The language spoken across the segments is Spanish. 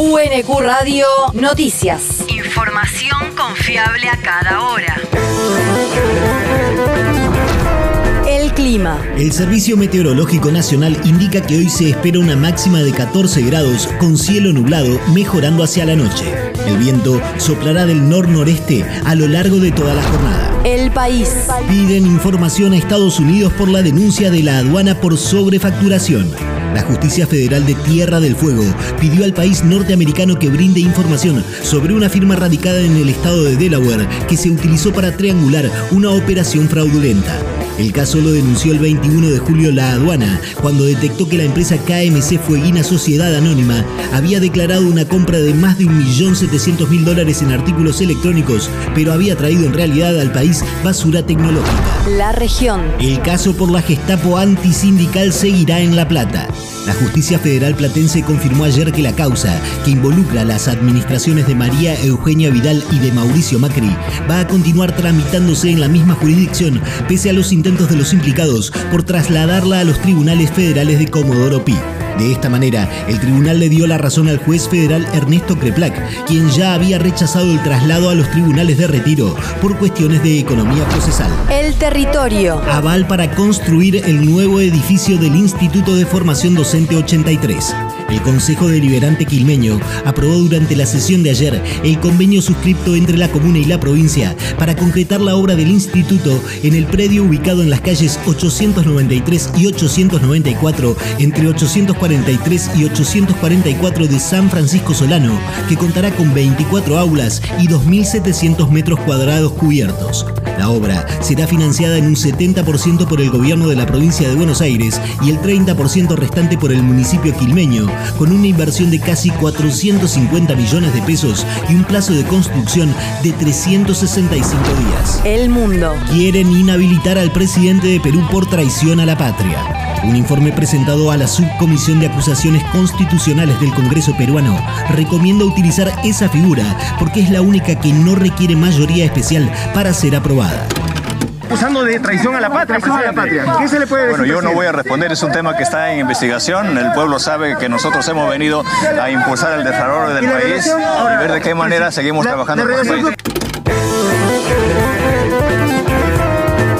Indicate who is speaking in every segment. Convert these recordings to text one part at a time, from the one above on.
Speaker 1: UNQ Radio Noticias.
Speaker 2: Información confiable a cada hora.
Speaker 1: El clima.
Speaker 3: El Servicio Meteorológico Nacional indica que hoy se espera una máxima de 14 grados con cielo nublado, mejorando hacia la noche. El viento soplará del nor-noreste a lo largo de toda la jornada.
Speaker 1: El país.
Speaker 3: Piden información a Estados Unidos por la denuncia de la aduana por sobrefacturación. La Justicia Federal de Tierra del Fuego pidió al país norteamericano que brinde información sobre una firma radicada en el estado de Delaware que se utilizó para triangular una operación fraudulenta. El caso lo denunció el 21 de julio la aduana, cuando detectó que la empresa KMC Fueguina Sociedad Anónima había declarado una compra de más de 1.700.000 dólares en artículos electrónicos, pero había traído en realidad al país basura tecnológica.
Speaker 1: La región.
Speaker 3: El caso por la Gestapo antisindical seguirá en La Plata. La justicia federal platense confirmó ayer que la causa, que involucra a las administraciones de María Eugenia Vidal y de Mauricio Macri, va a continuar tramitándose en la misma jurisdicción, pese a los intentos de los implicados por trasladarla a los tribunales federales de Comodoro Pi. De esta manera, el tribunal le dio la razón al juez federal Ernesto Creplac, quien ya había rechazado el traslado a los tribunales de retiro por cuestiones de economía procesal.
Speaker 1: El territorio.
Speaker 3: Aval para construir el nuevo edificio del Instituto de Formación Docente 83. El Consejo Deliberante Quilmeño aprobó durante la sesión de ayer el convenio suscripto entre la comuna y la provincia para concretar la obra del instituto en el predio ubicado en las calles 893 y 894 entre 843 y 844 de San Francisco Solano, que contará con 24 aulas y 2.700 metros cuadrados cubiertos. La obra será financiada en un 70% por el gobierno de la provincia de Buenos Aires y el 30% restante por el municipio quilmeño, con una inversión de casi 450 millones de pesos y un plazo de construcción de 365 días.
Speaker 1: El mundo.
Speaker 3: Quieren inhabilitar al presidente de Perú por traición a la patria. Un informe presentado a la Subcomisión de Acusaciones Constitucionales del Congreso peruano recomienda utilizar esa figura porque es la única que no requiere mayoría especial para ser aprobada
Speaker 4: acusando de traición a la patria, a la patria. ¿Qué se le puede decir?
Speaker 5: Bueno, yo no voy a responder, es un tema que está en investigación. El pueblo sabe que nosotros hemos venido a impulsar el desarrollo del país y ver de qué manera seguimos trabajando con el país.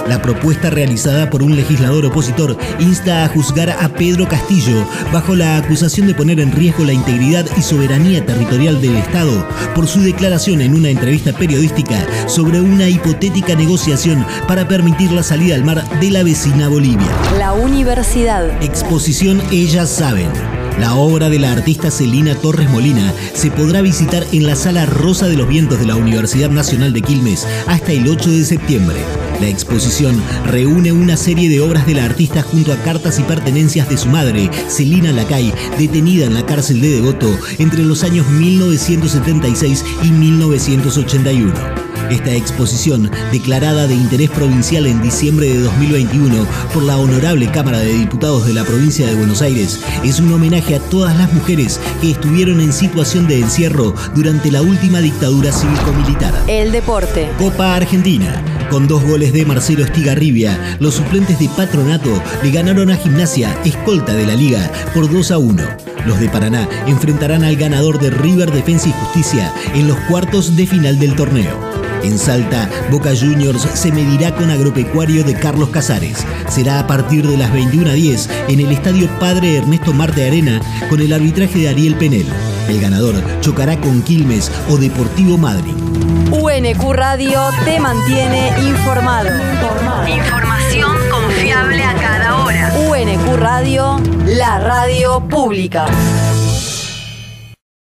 Speaker 3: La propuesta realizada por un legislador opositor insta a juzgar a Pedro Castillo bajo la acusación de poner en riesgo la integridad y soberanía territorial del Estado por su declaración en una entrevista periodística sobre una hipotética negociación para permitir la salida al mar de la vecina Bolivia.
Speaker 1: La universidad.
Speaker 3: Exposición Ellas Saben. La obra de la artista Celina Torres Molina se podrá visitar en la Sala Rosa de los Vientos de la Universidad Nacional de Quilmes hasta el 8 de septiembre. La exposición reúne una serie de obras de la artista junto a cartas y pertenencias de su madre, Celina Lacay, detenida en la cárcel de Devoto entre los años 1976 y 1981. Esta exposición, declarada de interés provincial en diciembre de 2021 por la Honorable Cámara de Diputados de la provincia de Buenos Aires, es un homenaje a todas las mujeres que estuvieron en situación de encierro durante la última dictadura cívico-militar.
Speaker 1: El deporte.
Speaker 3: Copa Argentina. Con dos goles de Marcelo Estigarribia, los suplentes de Patronato le ganaron a Gimnasia, escolta de la liga, por 2 a 1. Los de Paraná enfrentarán al ganador de River Defensa y Justicia en los cuartos de final del torneo. En Salta, Boca Juniors se medirá con Agropecuario de Carlos Casares. Será a partir de las 21 a 10 en el Estadio Padre Ernesto Marte Arena con el arbitraje de Ariel Penel. El ganador chocará con Quilmes o Deportivo Madrid.
Speaker 1: UNQ Radio te mantiene informado.
Speaker 2: Información confiable a cada hora.
Speaker 1: UNQ Radio, la radio pública.